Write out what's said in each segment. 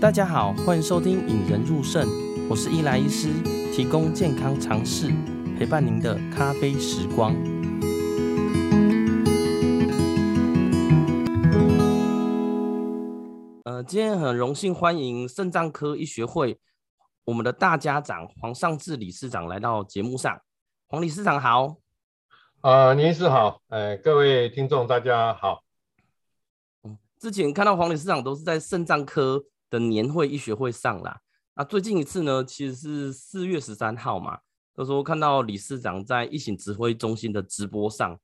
大家好，欢迎收听《引人入肾》，我是伊莱医师，提供健康常识，陪伴您的咖啡时光。呃，今天很荣幸欢迎肾脏科医学会我们的大家长黄尚志理事长来到节目上。黄理事长好。啊，倪医师好，呃，各位听众大家好。嗯，之前看到黄理事长都是在肾脏科的年会医学会上啦。那最近一次呢，其实是四月十三号嘛，都说看到理事长在疫情指挥中心的直播上，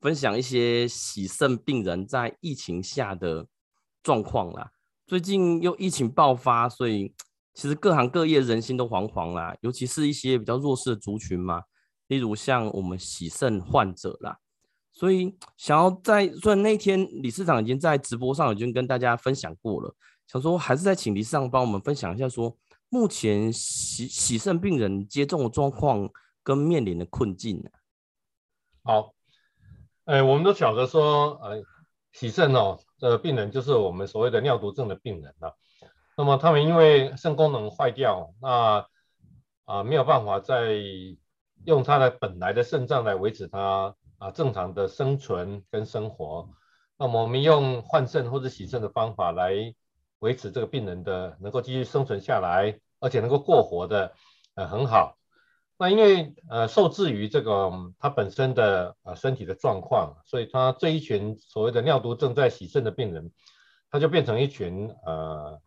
分享一些洗肾病人在疫情下的状况啦。最近又疫情爆发，所以其实各行各业人心都惶惶啦，尤其是一些比较弱势的族群嘛。例如像我们洗肾患者啦，所以想要在虽然那天理事长已经在直播上已经跟大家分享过了，想说还是再请理事长帮我们分享一下，说目前洗洗肾病人接种的状况跟面临的困境。好，哎，我们都晓得说，呃，洗肾哦，这个病人就是我们所谓的尿毒症的病人了。那么他们因为肾功能坏掉，那啊没有办法再用他的本来的肾脏来维持他啊正常的生存跟生活，那么我们用换肾或者洗肾的方法来维持这个病人的能够继续生存下来，而且能够过活的呃很好。那因为呃受制于这个他本身的呃身体的状况，所以他这一群所谓的尿毒症在洗肾的病人，他就变成一群呃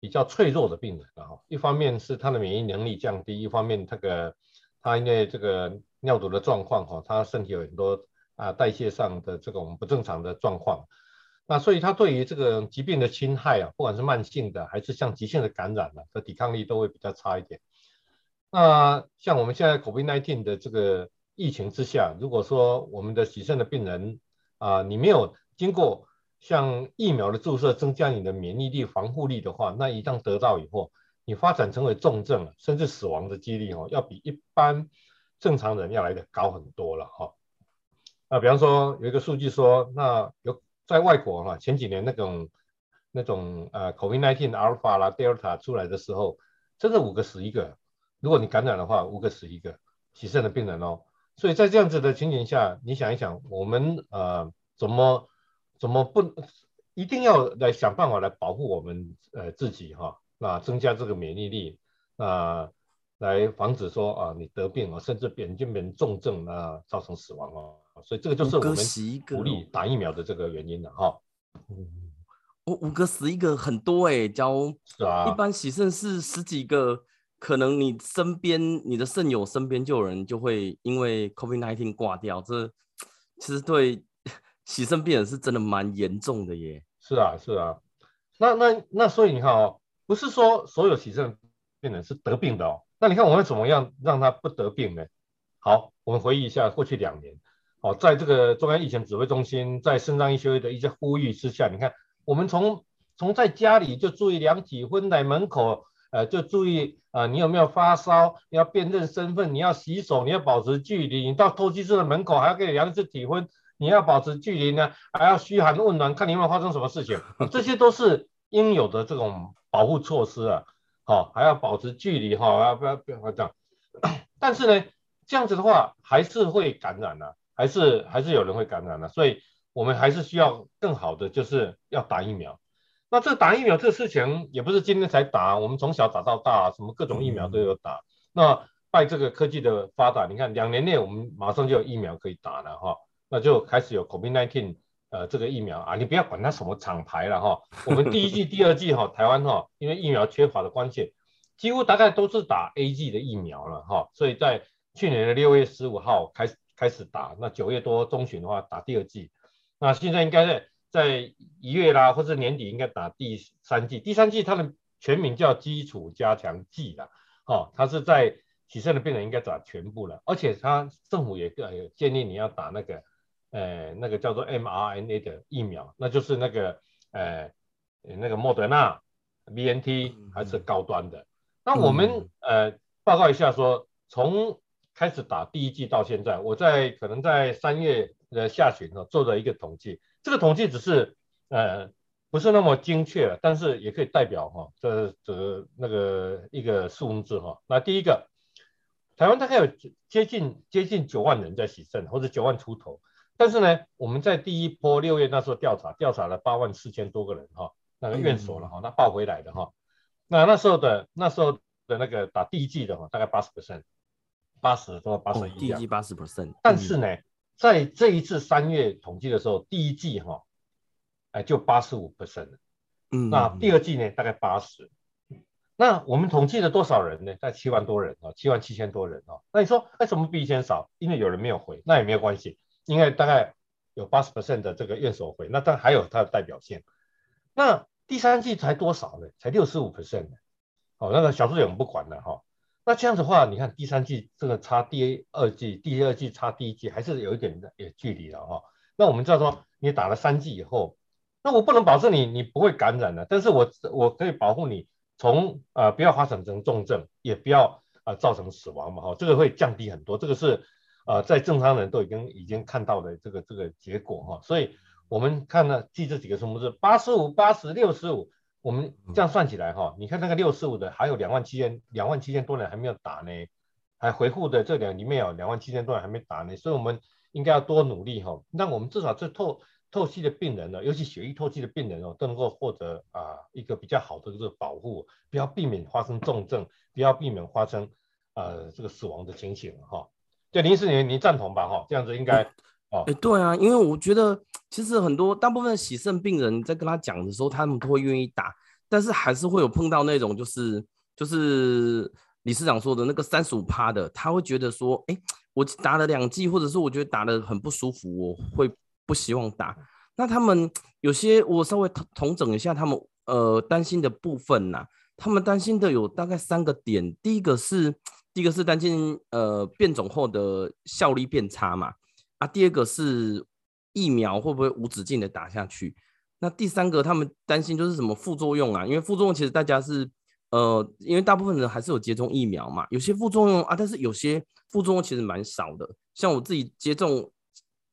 比较脆弱的病人了哈。一方面是他的免疫能力降低，一方面这个。他因为这个尿毒的状况哈，他身体有很多啊代谢上的这种不正常的状况，那所以他对于这个疾病的侵害啊，不管是慢性的还是像急性的感染啊，的抵抗力都会比较差一点。那像我们现在 COVID-19 的这个疫情之下，如果说我们的洗肾的病人啊，你没有经过像疫苗的注射增加你的免疫力防护力的话，那一旦得到以后，你发展成为重症，甚至死亡的几率哦，要比一般正常人要来的高很多了哈。啊，比方说有一个数据说，那有在外国哈，前几年那种那种呃 COVID-19 Alpha 啦 Delta 出来的时候，真的五个死一个。如果你感染的话，五个死一个，洗肾的病人哦。所以在这样子的情形下，你想一想，我们呃怎么怎么不一定要来想办法来保护我们呃自己哈？那增加这个免疫力，啊，来防止说啊你得病啊，甚至变就变重症啊，造成死亡哦。所以这个就是我们鼓励打疫苗的这个原因了哈。嗯，五五个十一个很多哎、欸，假如是啊，一般洗肾是十几个，可能你身边你的肾友身边就有人就会因为 COVID-19 挂掉，这其实对 洗肾病人是真的蛮严重的耶。是啊是啊，那那那所以你看哦。不是说所有洗肾病人是得病的哦，那你看我们怎么样让他不得病呢？好，我们回忆一下过去两年，好，在这个中央疫情指挥中心，在肾脏医学会的一些呼吁之下，你看我们从从在家里就注意量体温，在门口呃就注意啊、呃，你有没有发烧？你要辨认身份，你要洗手，你要保持距离，你到透析室的门口还要给你量一次体温，你要保持距离呢，还要嘘寒问暖，看你有没有发生什么事情，这些都是应有的这种。保护措施啊，好，还要保持距离哈，要不要不要这样？但是呢，这样子的话还是会感染的，还是还是有人会感染的，所以我们还是需要更好的，就是要打疫苗。那这打疫苗这事情也不是今天才打，我们从小打到大，什么各种疫苗都有打。那拜这个科技的发达，你看两年内我们马上就有疫苗可以打了哈，那就开始有 COVID-19。呃，这个疫苗啊，你不要管它什么厂牌了哈。我们第一季、第二季哈，台湾哈，因为疫苗缺乏的关系，几乎大概都是打 AZ 的疫苗了哈。所以在去年的六月十五号开始开始打，那九月多中旬的话打第二季，那现在应该在在一月啦，或者年底应该打第三季。第三季它的全名叫基础加强剂啦，哦，它是在洗肾的病人应该打全部了，而且它政府也呃建议你要打那个。呃，那个叫做 mRNA 的疫苗，那就是那个呃，那个莫德纳、BNT 还是高端的。那我们呃报告一下说，从开始打第一剂到现在，我在可能在三月的下旬呢做了一个统计，这个统计只是呃不是那么精确，但是也可以代表哈，这这那个一个数字哈。那第一个，台湾大概有接近接近九万人在洗肾，或者九万出头。但是呢，我们在第一波六月那时候调查，调查了八万四千多个人哈，那个院所了哈，那报回来的哈。那那时候的那时候的那个打第一剂的哈，大概八十 percent，八十多八十一。第一季八十 percent。但是呢，在这一次三月统计的时候，第一季哈。哎，就八十五 percent，嗯，那第二季呢，大概八十，那我们统计了多少人呢？在七万多人啊，七万七千多人啊。那你说，为什么比以前少？因为有人没有回，那也没有关系，因为大概有八十 percent 的这个院所回，那但还有它的代表性。那第三季才多少呢？才六十五 percent 呢？哦，那个小数点我们不管了哈。那这样子的话，你看第三季这个差第二季，第二季差第一季，还是有一点的有距离了哈。那我们知道说，你打了三剂以后。那我不能保证你你不会感染的，但是我我可以保护你从呃不要发展成重症，也不要呃造成死亡嘛哈，这个会降低很多，这个是呃在正常人都已经已经看到的这个这个结果哈，所以我们看呢记这几个数目是八十五、八十、六十五，我们这样算起来哈，你看那个六十五的还有两万七千两万七千多人还没有打呢，还回复的这两里面有两万七千多人还没打呢，所以我们应该要多努力哈，那我们至少这透。透析的病人呢，尤其血液透析的病人哦，都能够获得啊一个比较好的这个保护，不要避免发生重症，不要避免发生呃这个死亡的情形哈。对，林医师你你赞同吧哈？这样子应该哦。哎，对啊，因为我觉得其实很多大部分的洗肾病人在跟他讲的时候，他们都会愿意打，但是还是会有碰到那种就是就是理事长说的那个三十五趴的，他会觉得说，哎，我打了两剂，或者是我觉得打的很不舒服，我会。不希望打，那他们有些我稍微统统整一下，他们呃担心的部分呐、他们担心的有大概三个点，第一个是第一个是担心呃变种后的效力变差嘛，啊，第二个是疫苗会不会无止境的打下去，那第三个他们担心就是什么副作用啊，因为副作用其实大家是呃因为大部分人还是有接种疫苗嘛，有些副作用啊，但是有些副作用其实蛮少的，像我自己接种。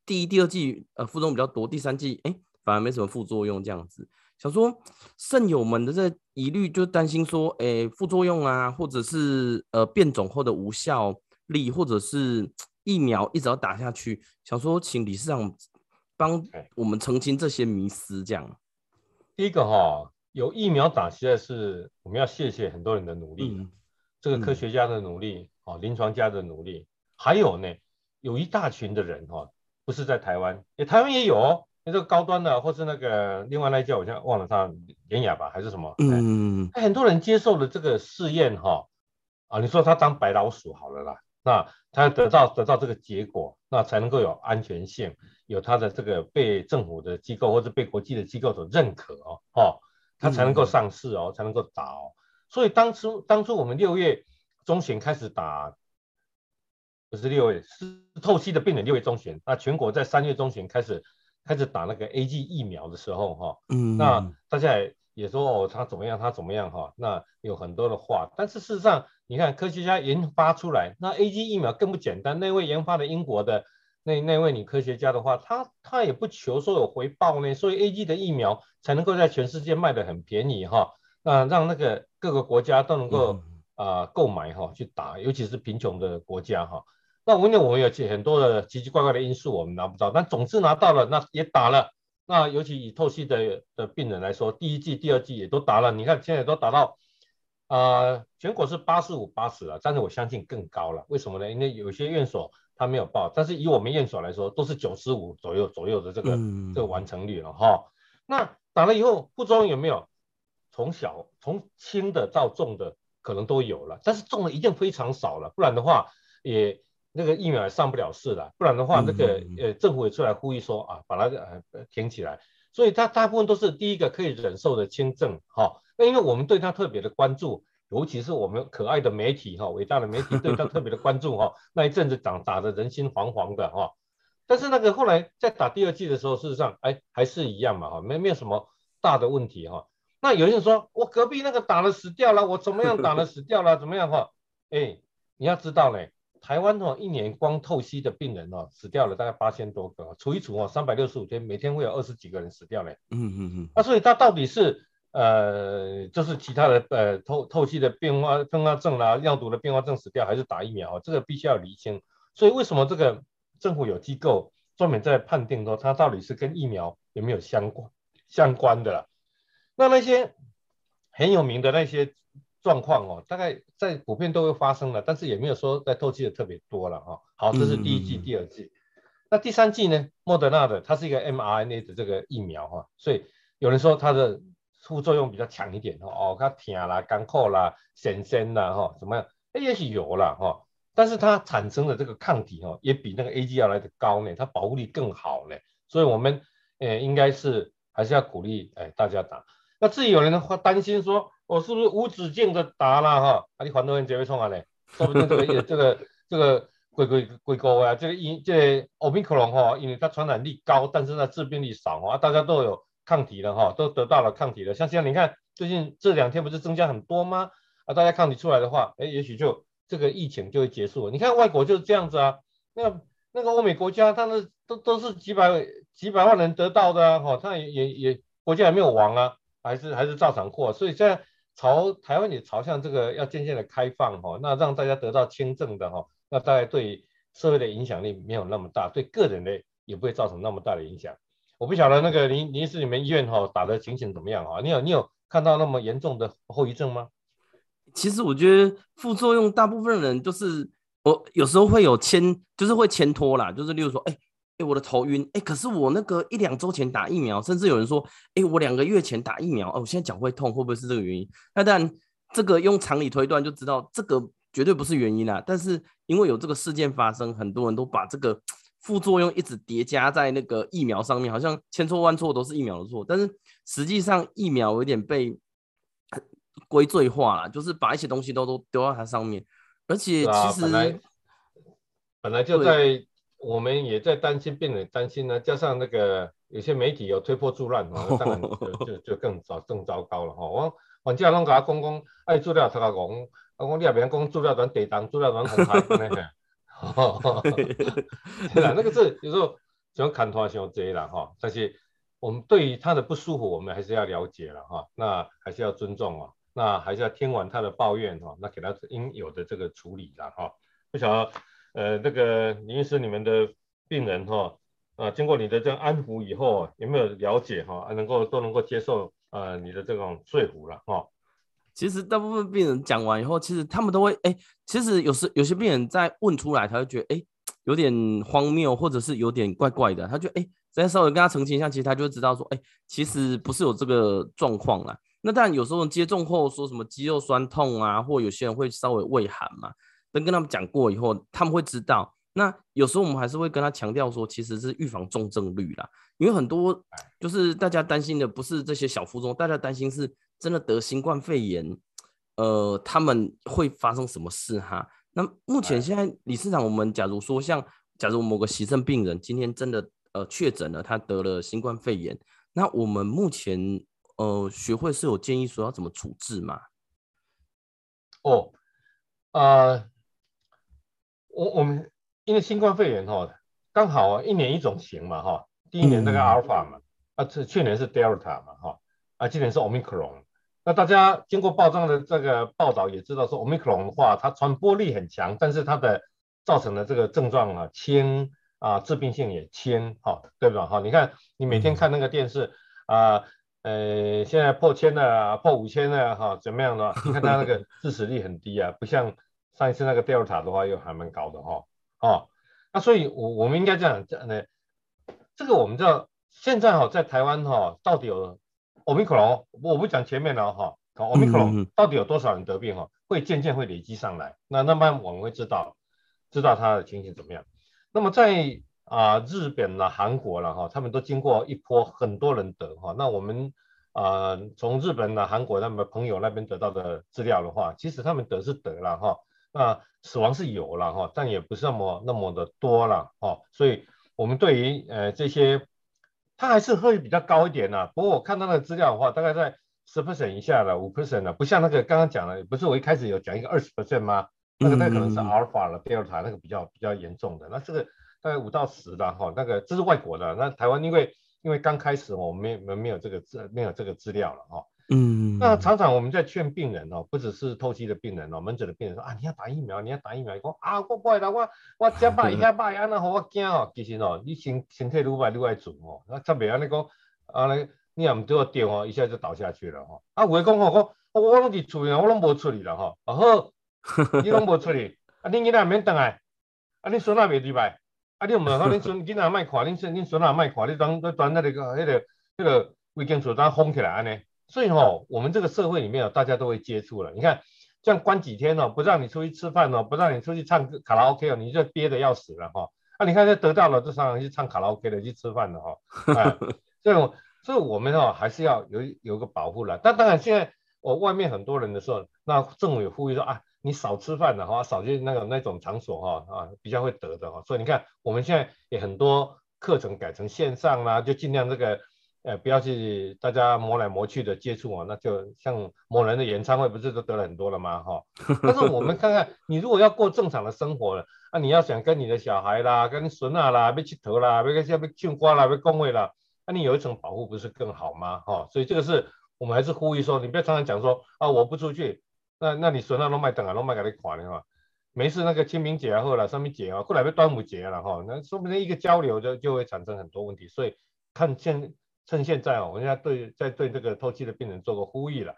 第一、第二剂呃副作用比较多，第三剂哎反而没什么副作用这样子。想说肾友们的这疑虑，就担心说哎副作用啊，或者是呃变种后的无效力，或者是疫苗一直要打下去。想说请理事长帮我们澄清这些迷思，这样。第一个哈，有疫苗打，实在是我们要谢谢很多人的努力，嗯、这个科学家的努力哦，临、嗯、床家的努力，还有呢，有一大群的人哈。不是在台湾，也台湾也有哦。那这个高端的，或是那个另外那一家，我现在忘了他，典雅吧还是什么？嗯，很多人接受了这个试验哈，啊，你说他当白老鼠好了啦，那他得到得到这个结果，那才能够有安全性，有他的这个被政府的机构或者被国际的机构所认可哦，哦，他才能够上市哦，才能够打哦。所以当初当初我们六月中旬开始打。不是六月，是透析的病人六月中旬，那全国在三月中旬开始开始打那个 A G 疫苗的时候，哈，嗯，那大家也说哦，他怎么样，他怎么样，哈，那有很多的话，但是事实上，你看科学家研发出来，那 A G 疫苗更不简单，那位研发的英国的那那位女科学家的话，她她也不求说有回报呢，所以 A G 的疫苗才能够在全世界卖的很便宜，哈，那让那个各个国家都能够啊购买哈去打，尤其是贫穷的国家哈。那因为我们有很多的奇奇怪怪的因素，我们拿不到，但总之拿到了，那也打了。那尤其以透析的的病人来说，第一季、第二季也都打了。你看现在都打到，啊、呃，全国是八十五、八十了，但是我相信更高了。为什么呢？因为有些院所他没有报，但是以我们院所来说，都是九十五左右左右的这个、嗯、这个完成率了哈。那打了以后副作用有没有？从小从轻的到重的可能都有了，但是重的一定非常少了，不然的话也。那个疫苗也上不了市了，不然的话，那个呃政府也出来呼吁说啊，把它呃停起来。所以它大部分都是第一个可以忍受的轻症哈。那因为我们对它特别的关注，尤其是我们可爱的媒体哈，伟大的媒体对它特别的关注哈。那一阵子打打的人心惶惶的哈。但是那个后来在打第二季的时候，事实上哎还是一样嘛哈，没没有什么大的问题哈。那有人说我隔壁那个打了死掉了，我怎么样打了死掉了怎么样哈？哎，你要知道呢。台湾哦，一年光透析的病人哦，死掉了大概八千多个，除一除哦，三百六十五天，每天会有二十几个人死掉嘞。嗯嗯嗯。那所以它到底是呃，就是其他的呃透透析的变化并发症啦，尿毒的变化症死掉，还是打疫苗？这个必须要厘清。所以为什么这个政府有机构专门在判定说它到底是跟疫苗有没有相关相关的啦？那那些很有名的那些。状况哦，大概在普遍都会发生了，但是也没有说在透析的特别多了哈。好，这是第一季、第二季。那第三季呢？莫德纳的，它是一个 mRNA 的这个疫苗哈，所以有人说它的副作用比较强一点哦，它疼啦、干口啦、咸咸啦哈，怎么样？哎，也许有了哈，但是它产生的这个抗体哈，也比那个 A G 要来的高呢，它保护力更好呢，所以我们呃应该是还是要鼓励哎大家打。那至于有人的话担心说。我是不是无止境的打了哈？啊，你反多人结会冲啊嘞？说不定这个这个这个鬼鬼鬼狗啊，这个因这奥密克戎哈，因为它传染力高，但是它致病力少啊，大家都有抗体了哈，都得到了抗体了。像现在你看最近这两天不是增加很多吗？啊，大家抗体出来的话，哎，也许就这个疫情就会结束。你看外国就是这样子啊，那那个欧美国家，他们都都是几百几百万人得到的啊，哈，他也也也国家还没有亡啊，还是还是照常过，所以现在。朝台湾也朝向这个要渐渐的开放哈，那让大家得到轻症的哈，那大概对社会的影响力没有那么大，对个人的也不会造成那么大的影响。我不晓得那个林林医师，你们医院哈打的情形怎么样啊？你有你有看到那么严重的后遗症吗？其实我觉得副作用大部分人就是我有时候会有牵，就是会牵拖啦，就是例如说哎。哎，我的头晕，哎，可是我那个一两周前打疫苗，甚至有人说，哎，我两个月前打疫苗，哦，我现在脚会痛，会不会是这个原因？那当然，这个用常理推断就知道，这个绝对不是原因啦。但是因为有这个事件发生，很多人都把这个副作用一直叠加在那个疫苗上面，好像千错万错都是疫苗的错。但是实际上疫苗有点被归罪化了，就是把一些东西都都丢到它上面，而且其实、本来就在。我们也在担心，病人担心呢，加上那个有些媒体有推波助澜，当然就就就更糟更糟糕了哈。我往家拢给他讲讲，爱资料他讲，我讲你也别讲资料咱地当，资料咱红海那个。对啦，那个是有时候想看拖伤多啦哈。但是我们对于他的不舒服，我们还是要了解了哈。那还是要尊重啊，那还是要听完他的抱怨哈，那给他应有的这个处理了哈。不晓得。呃，那个林医师，你们的病人哈，啊，经过你的这样安抚以后，有没有了解哈，能够都能够接受呃你的这种说服了哈？其实大部分病人讲完以后，其实他们都会哎，其实有时有些病人在问出来，他会觉得哎有点荒谬，或者是有点怪怪的，他就哎再稍微跟他澄清一下，其实他就知道说哎，其实不是有这个状况啦。那当然有时候接种后说什么肌肉酸痛啊，或有些人会稍微畏寒嘛。等跟他们讲过以后，他们会知道。那有时候我们还是会跟他强调说，其实是预防重症率啦。因为很多就是大家担心的不是这些小副作用，大家担心是真的得新冠肺炎，呃，他们会发生什么事哈？那目前现在理事长，我们假如说像假如某个急症病人今天真的呃确诊了，他得了新冠肺炎，那我们目前呃学会是有建议说要怎么处置吗？哦，呃。我我们因为新冠肺炎哈，刚好啊一年一种型嘛哈，第一年那个阿尔法嘛，啊这去年是 Delta 嘛哈，啊今年是奥密克戎。那大家经过报章的这个报道也知道说，奥密克戎的话它传播力很强，但是它的造成的这个症状啊轻啊致病性也轻哈，对吧哈？你看你每天看那个电视啊，呃现在破千了，破五千了哈，怎么样的？你看它那个致死率很低啊，不像。上一次那个 Delta 的话又还蛮高的哈，哦，那所以我我们应该这样这样呢，这个我们知道现在哈在台湾哈到底有 Omicron，我不讲前面了哈，Omicron 到底有多少人得病哈，会渐渐会累积上来，那那么我们会知道知道它的情形怎么样。那么在啊日本啦、韩国啦哈，他们都经过一波很多人得哈，那我们。啊，从日本啊、韩国他们朋友那边得到的资料的话，其实他们得是得了哈，那死亡是有了哈，但也不是那么那么的多了哈，所以我们对于呃这些，它还是会比较高一点呐。不过我看到那个资料的话，大概在十 percent 以下了，五 percent 了，不像那个刚刚讲的，不是我一开始有讲一个二十 percent 吗？那个那可能是阿尔法了、德尔塔那个比较比较严重的。那这个大概五到十的哈，那个这是外国的。那台湾因为因为刚开始我们没没有这个资没有这个资料了哈。嗯，那常常我们在劝病人哦，不只是透析的病人哦，门诊的病人说啊，你要打疫苗，你要打疫苗。讲啊，我不会打，我我这摆 一下摆，安那好我惊哦。其实哦，你身身体愈歹愈爱做哦，那特别安尼讲，啊你你也唔对我电哦，一下就倒下去了哈。啊，有的讲吼，我我我拢伫厝里，我拢无出去了哈。啊好，你拢无出去，啊你囡仔免等来，啊你孙仔袂入来，啊你有问好恁孙 囡仔卖看，恁孙恁孙仔卖看，你当当那个迄个迄个卫生所当封起来安尼。所以哦，我们这个社会里面哦，大家都会接触了。你看，这样关几天哦，不让你出去吃饭哦，不让你出去唱歌卡拉 OK 哦，你就憋得要死了哈。啊，你看这得到了，就常常去唱卡拉 OK 的，去吃饭的哈。啊，这种，所以我们哦，还是要有有个保护了。但当然，现在我外面很多人的时候，那政府也呼吁说啊，你少吃饭的哈，少去那个那种场所哈啊，比较会得的哈。所以你看，我们现在也很多课程改成线上啦，就尽量这个。呃，不要去大家磨来磨去的接触啊，那就像某人的演唱会不是都得了很多了吗？哈，但是我们看看，你如果要过正常的生活了，那、啊、你要想跟你的小孩啦、跟孙啊啦、被去头啦、要要要唱歌啦、要讲话啦，那、啊、你有一层保护不是更好吗？哈，所以这个是我们还是呼吁说，你不要常常讲说啊，我不出去，那那你孙啊拢卖等啊，拢卖给你款的哈，没事那个清明节啊后来上面节啊，过来被端午节了哈，那说不定一个交流就就会产生很多问题，所以看现。趁现在哦，我现在对在对这个透析的病人做个呼吁了，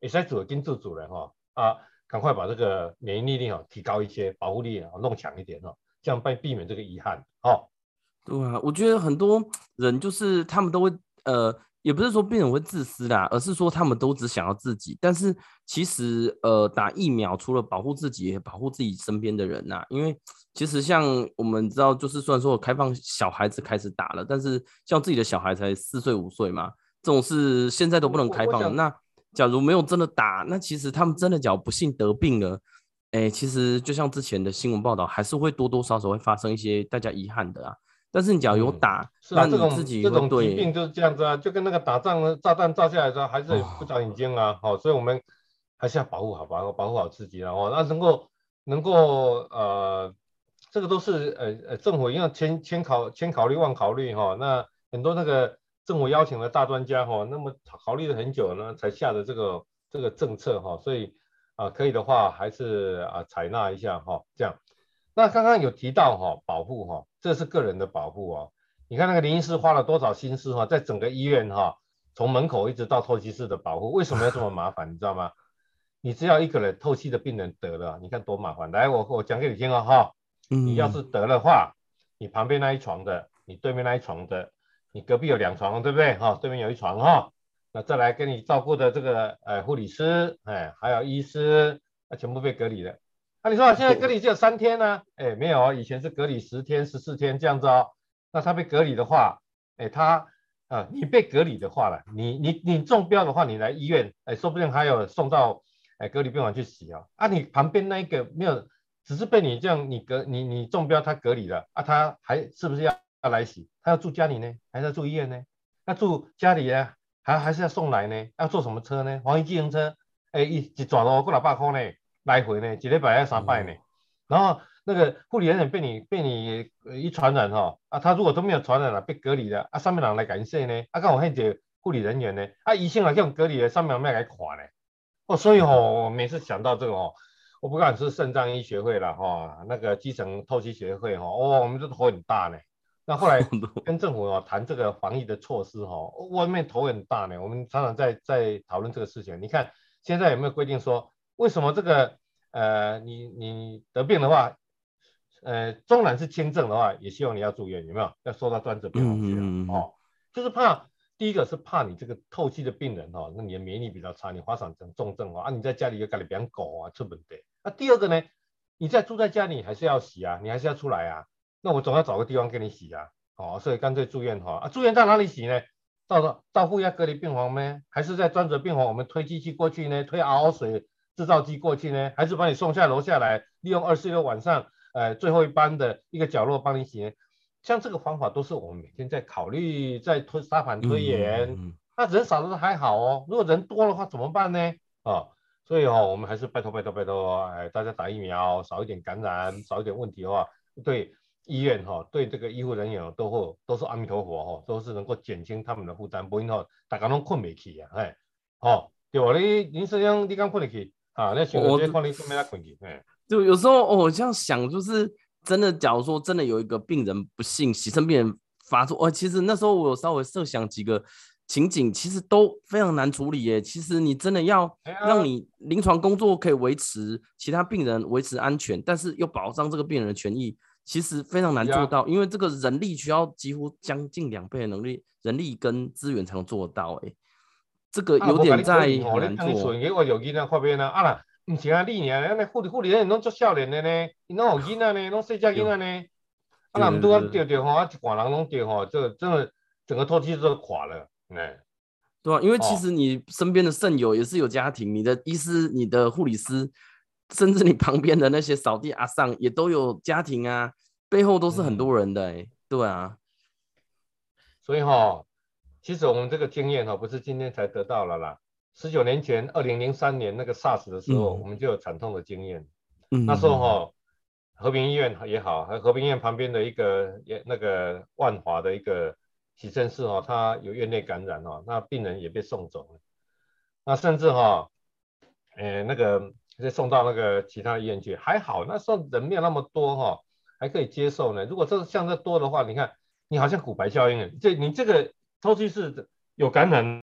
也在做跟自主人哈啊，赶快把这个免疫力哈提高一些，保护力啊弄强一点哦，这样避避免这个遗憾哦。对啊，我觉得很多人就是他们都会呃。也不是说病人会自私啦，而是说他们都只想要自己。但是其实，呃，打疫苗除了保护自己，也保护自己身边的人呐。因为其实像我们知道，就是虽然说开放小孩子开始打了，但是像自己的小孩才四岁五岁嘛，这种是现在都不能开放的。那假如没有真的打，那其实他们真的假如不幸得病了，哎、欸，其实就像之前的新闻报道，还是会多多少少会发生一些大家遗憾的啊。但是你只要有打，嗯、是啊，这种这种疾病就是这样子啊，就跟那个打仗的炸弹炸下来的时候还是不长眼睛啊，好、哦哦，所以我们还是要保护好，保护保护好自己然后、哦、那能够能够呃，这个都是呃呃政府因为千千考千考虑万考虑哈、哦，那很多那个政府邀请的大专家哈、哦，那么考虑了很久呢，才下的这个这个政策哈、哦，所以啊、呃，可以的话还是啊采纳一下哈、哦，这样。那刚刚有提到哈、哦，保护哈、哦。这是个人的保护哦，你看那个林医师花了多少心思哈、哦，在整个医院哈、哦，从门口一直到透析室的保护，为什么要这么麻烦？你知道吗？你只要一个人透析的病人得了，你看多麻烦。来，我我讲给你听哦哈，你要是得了话，你旁边那一床的，你对面那一床的，你隔壁有两床，对不对？哈，对面有一床哈，那再来跟你照顾的这个呃护理师，哎，还有医师，那全部被隔离了。那、啊、你说现在隔离只有三天呢、啊？哎，没有哦，以前是隔离十天、十四天这样子哦。那他被隔离的话，哎，他啊，你被隔离的话了，你你你中标的话，你来医院，哎，说不定还有送到哎隔离病房去洗哦。啊，你旁边那一个没有，只是被你这样你隔你你中标他隔离了啊，他还是不是要要来洗？他要住家里呢，还是要住医院呢？那住家里啊，还还是要送来呢？要坐什么车呢？防疫计程车，哎，一一转哦，过六百块呢。来回呢，几礼拜要三拜呢，嗯、然后那个护理人员被你被你一传染哈、哦，啊，他如果都没有传染了，被隔离了，啊，上面人来感谢呢，啊，刚好那些护理人员呢，啊，医生来这种隔离的，上面有没有来垮呢？哦，所以哦，我每次想到这个哦，我不管是肾脏医学会了哈、哦，那个基层透析学会哈，哦，我们这头很大呢。那后来 跟政府哦谈这个防疫的措施哈、哦，外面头很大呢，我们常常在在讨论这个事情。你看现在有没有规定说？为什么这个呃，你你得病的话，呃，纵然是轻症的话，也希望你要住院，有没有？要收到专责病房去、嗯、哦，就是怕第一个是怕你这个透析的病人哦，那你的免疫力比较差，你发展成重症哦，啊，你在家里又搞得比较狗啊，出门的。那第二个呢，你在住在家里还是要洗啊，你还是要出来啊，那我总要找个地方给你洗啊，哦，所以干脆住院哈，啊，住院到哪里洗呢？到到到负压隔离病房呢？还是在专责病房我们推机器过去呢？推熬水。制造机过去呢，还是把你送下楼下来，利用二十六晚上，呃，最后一班的一个角落帮你洗？像这个方法都是我们每天在考虑，在推沙盘推演。嗯嗯嗯、那人少的还好哦，如果人多的话怎么办呢？啊、哦，所以哈、哦，我们还是拜托拜托拜托，哎，大家打疫苗，少一点感染，少一点问题的话，对医院哈、哦，对这个医护人员都会都是阿弥陀佛哈、哦，都是能够减轻他们的负担，不然后大家拢困不起啊，哎，哦，对吧？你林先生，你刚困得起啊？那想直接看你困没困境，哎，就有时候哦，我这样想，就是真的，假如说真的有一个病人不幸洗肾病人发作，哦，其实那时候我有稍微设想几个。情景其实都非常难处理耶。其实你真的要让你临床工作可以维持，其他病人维持安全，但是又保障这个病人的权益，其实非常难做到，因为这个人力需要几乎将近两倍的能力、人力跟资源才能做到。哎，这个有点在难做。我有囡仔发病啊，啊，唔是啊，你啊，那护理护理人员拢做少年的呢，伊拢有囡仔呢，拢细只囡仔呢，啊，那唔拄啊掉掉吼，啊一挂人拢掉吼，这个真的整个透气都垮了。哎，对啊，因为其实你身边的肾友也是有家庭，哦、你的医师、你的护理师，甚至你旁边的那些扫地阿桑也都有家庭啊，背后都是很多人的哎、嗯，对啊。所以哈、哦，其实我们这个经验哈，不是今天才得到了啦。十九年前，二零零三年那个 SARS 的时候、嗯，我们就有惨痛的经验。嗯，那时候哈，和平医院也好，和和平医院旁边的一个也那个万华的一个。急诊室哦，他有院内感染哦，那病人也被送走了，那甚至哈，诶那个再送到那个其他医院去，还好那时候人没有那么多哈，还可以接受呢。如果这像这多的话，你看你好像骨牌效应，这你这个透析室有感染的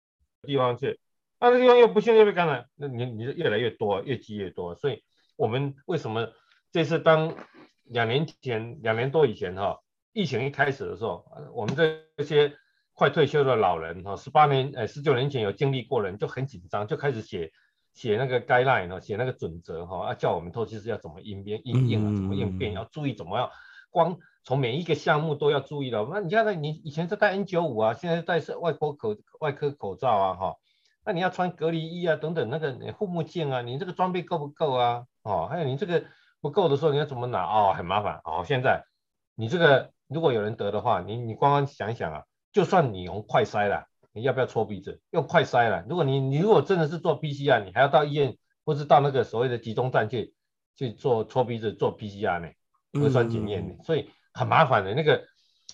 地方去，那个地方又不幸又被感染，那你你就越来越多，越积越多。所以我们为什么这次当两年前两年多以前哈？疫情一开始的时候，我们这些快退休的老人哈，十八年呃十九年前有经历过的人就很紧张，就开始写写那个 guideline 哈，写那个准则哈，啊叫我们透析师要怎么应变应应啊，怎么应变，要注意怎么样，光从每一个项目都要注意了。那你看你以前是戴 N 九五啊，现在戴是外科口外科口罩啊哈，那你要穿隔离衣啊等等，那个护目镜啊，你这个装备够不够啊？哦，还有你这个不够的时候你要怎么拿？哦，很麻烦。哦，现在你这个。如果有人得的话，你你光光想想啊，就算你用快筛了，你要不要搓鼻子？用快筛了。如果你你如果真的是做 PCR，你还要到医院或是到那个所谓的集中站去去做搓鼻子做 PCR 呢，核酸检验呢、嗯，所以很麻烦的。那个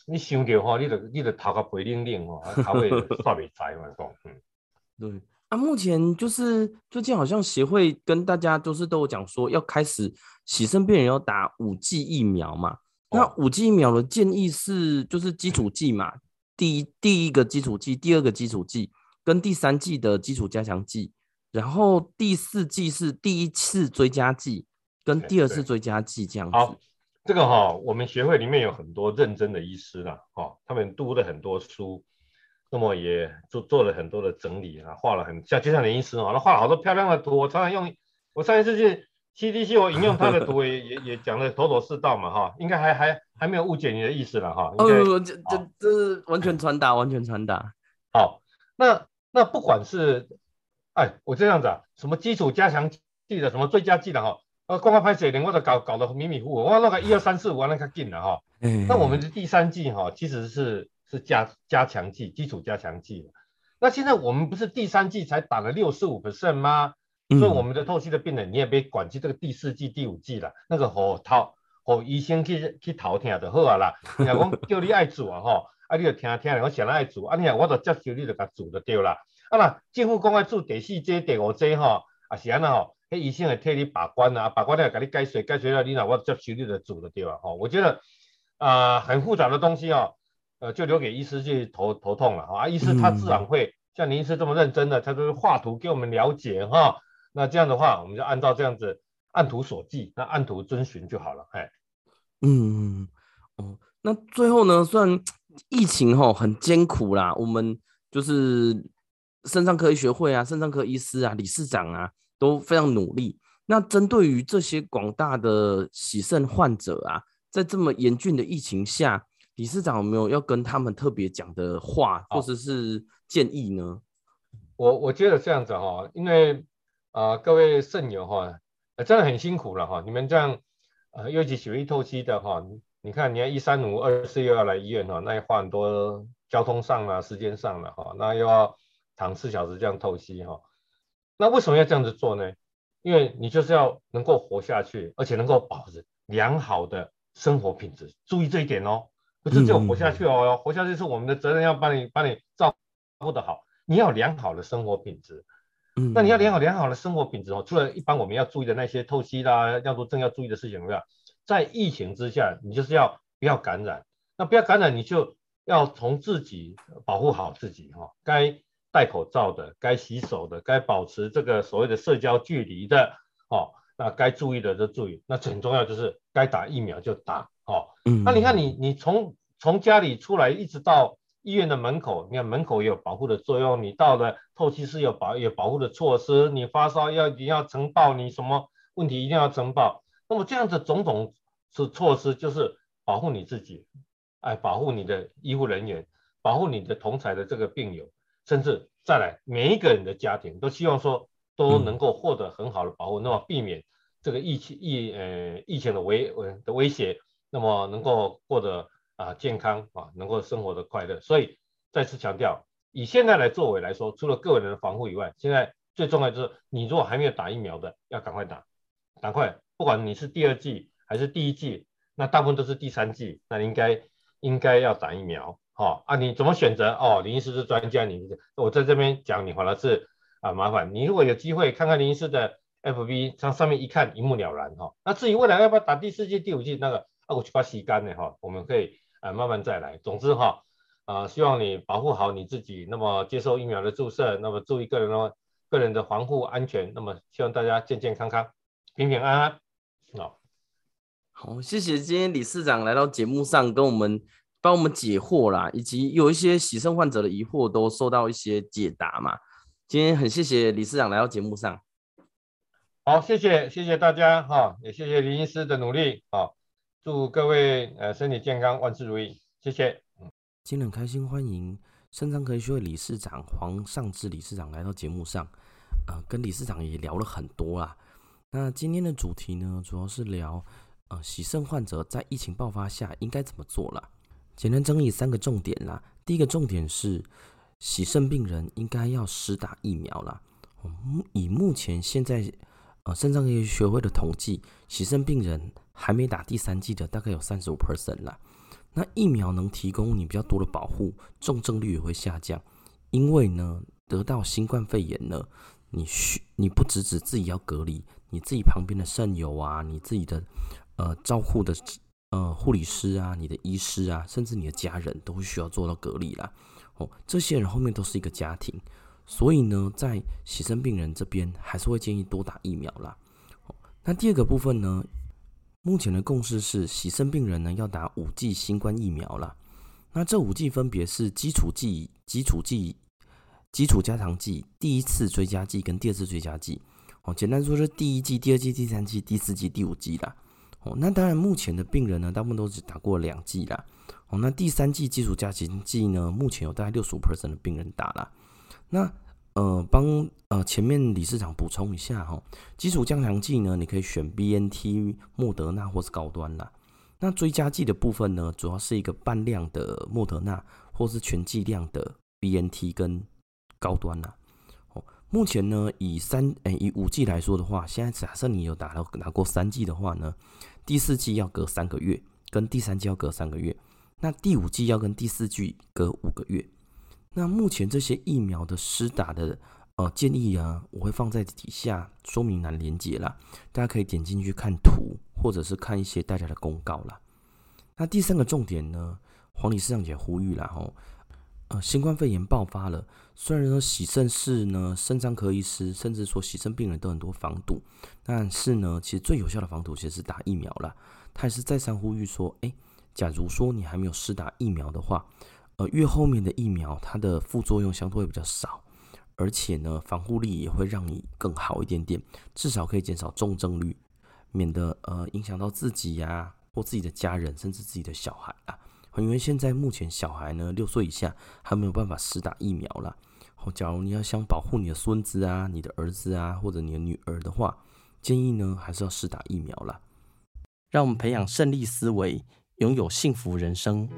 你想的话，你得你得头壳背灵灵哦，头会刷不开嘛，讲嗯。对啊，目前就是最近好像协会跟大家就是都有讲说要开始洗肾病人要打五剂疫苗嘛。那五剂疫苗的建议是，就是基础剂嘛，第一第一个基础剂，第二个基础剂，跟第三剂的基础加强剂，然后第四剂是第一次追加剂，跟第二次追加剂这样子。好，这个哈，我们协会里面有很多认真的医师啦，哈，他们读了很多书，那么也做做了很多的整理啊，画了很像就像林医师哦，他画了好多漂亮的图，我常常用，我上一次去。CDC 我引用他的图也也也讲的头头是道嘛哈，应该还还还没有误解你的意思了哈。哦，这这这是完全传达，完全传达。好，那那不管是，哎，我这样子啊，什么基础加强剂的，什么最佳剂的哈，呃，刚刚拍水灵我都搞搞得迷迷糊糊，我那个一二三四五那个进了哈。嗯。那我们的第三季哈，其实是是加加强剂，基础加强剂。那现在我们不是第三季才打了六十五 percent 吗？所以我们的透析的病人，你也别管去这个第四季、第五季了，那个好讨好医生去去讨听就好啊啦。你若讲叫你爱做啊吼，啊你就听听，我想爱做，啊你啊我就接受你就甲做就对啦。啊那政府讲爱做第四剂、第五剂吼，啊是安那吼，迄医生会替你把关啊，把关了给你解说解说了，你若我接受你就做就对了吼。我觉得啊、呃、很复杂的东西哦，呃就留给医师去头头痛了啊，医师他自然会、嗯、像林医师这么认真的，他都是画图给我们了解哈。那这样的话，我们就按照这样子按图索骥，那按图遵循就好了。哎，嗯，哦，那最后呢，虽然疫情吼很艰苦啦，我们就是肾脏科医学会啊、肾脏科医师啊、理事长啊都非常努力。那针对于这些广大的洗肾患者啊，在这么严峻的疫情下，理事长有没有要跟他们特别讲的话，或者是建议呢？我我觉得这样子哈，因为。啊、呃，各位肾友哈，真的很辛苦了哈。你们这样，呃，尤其血液透析的哈，你看，你要一三五二四又要来医院哈，那要花很多交通上了、时间上了哈，那又要躺四小时这样透析哈。那为什么要这样子做呢？因为你就是要能够活下去，而且能够保持良好的生活品质。注意这一点哦，不是只有活下去哦，活下去是我们的责任，要帮你帮你照顾得好。你要良好的生活品质。嗯，那你要良好良好的生活品质哦，除了一般我们要注意的那些透析啦、尿毒症要注意的事情有没有？在疫情之下，你就是要不要感染？那不要感染，你就要从自己保护好自己哈。该戴口罩的，该洗手的，该保持这个所谓的社交距离的哦。那该注意的就注意。那很重要就是该打疫苗就打哦。嗯，那你看你你从从家里出来一直到。医院的门口，你看门口也有保护的作用。你到了透析室有保有保护的措施。你发烧要一定要呈报，你什么问题一定要呈报。那么这样的种种是措施，就是保护你自己，哎，保护你的医护人员，保护你的同才的这个病友，甚至再来每一个人的家庭都希望说都能够获得很好的保护，嗯、那么避免这个疫情疫呃疫情的威的威胁，那么能够获得。啊，健康啊，能够生活的快乐，所以再次强调，以现在来作为来说，除了个人的防护以外，现在最重要就是，你如果还没有打疫苗的，要赶快打，赶快，不管你是第二季还是第一季，那大部分都是第三季，那应该应该要打疫苗，好啊，你怎么选择？哦，林医师是专家，你我在这边讲，你反而是啊麻烦，你如果有机会看看林医师的 FB，上上面一看一目了然哈。那至于未来要不要打第四剂、第五剂，那个啊，我去把洗干的哈，我们可以。啊，慢慢再来。总之哈，啊，希望你保护好你自己，那么接受疫苗的注射，那么注意个人的个人的防护安全，那么希望大家健健康康、平平安安。好，好，谢谢今天理事长来到节目上跟我们帮我们解惑啦，以及有一些洗肾患者的疑惑都受到一些解答嘛。今天很谢谢理事长来到节目上。好，谢谢谢谢大家哈，也谢谢林医师的努力啊。祝各位呃身体健康，万事如意，谢谢。今天很开心欢迎肾脏科医学会理事长黄尚志理事长来到节目上，呃，跟理事长也聊了很多啦。那今天的主题呢，主要是聊呃洗肾患者在疫情爆发下应该怎么做啦。简单整理三个重点啦。第一个重点是洗肾病人应该要施打疫苗啦。以目前现在呃肾脏医学会的统计，洗肾病人。还没打第三剂的大概有三十五 percent 啦，那疫苗能提供你比较多的保护，重症率也会下降。因为呢，得到新冠肺炎呢，你需你不只只自己要隔离，你自己旁边的肾友啊，你自己的呃照护的呃护理师啊，你的医师啊，甚至你的家人都会需要做到隔离啦。哦，这些人后面都是一个家庭，所以呢，在洗肾病人这边还是会建议多打疫苗啦。哦，那第二个部分呢？目前的共识是，洗肾病人呢要打五剂新冠疫苗了。那这五剂分别是基础剂、基础剂、基础加强剂、第一次追加剂跟第二次追加剂。哦，简单说是第一剂、第二剂、第三剂、第四剂、第五剂啦。哦，那当然目前的病人呢，大部分都只打过两剂啦。哦，那第三剂基础加强剂呢，目前有大概六十五 percent 的病人打了。那呃，帮呃前面理事长补充一下哈，基础加强剂呢，你可以选 BNT、莫德纳或是高端啦。那追加剂的部分呢，主要是一个半量的莫德纳或是全剂量的 BNT 跟高端啦。哦，目前呢，以三诶、以五剂来说的话，现在假设你有打到拿过三剂的话呢，第四剂要隔三个月，跟第三剂要隔三个月，那第五剂要跟第四剂隔五个月。那目前这些疫苗的施打的呃建议啊，我会放在底下说明栏连接啦，大家可以点进去看图，或者是看一些大家的公告啦。那第三个重点呢，黄理事长也呼吁了吼，呃，新冠肺炎爆发了，虽然说洗肾室呢，肾脏科医师甚至说洗肾病人都很多防堵，但是呢，其实最有效的防堵其实是打疫苗啦。他也是再三呼吁说，诶，假如说你还没有施打疫苗的话。呃，越后面的疫苗，它的副作用相对会比较少，而且呢，防护力也会让你更好一点点，至少可以减少重症率，免得呃影响到自己呀、或自己的家人，甚至自己的小孩啊。因为现在目前小孩呢，六岁以下还没有办法施打疫苗啦。哦，假如你要想保护你的孙子啊、你的儿子啊，或者你的女儿的话，建议呢还是要施打疫苗啦。让我们培养胜利思维，拥有幸福人生。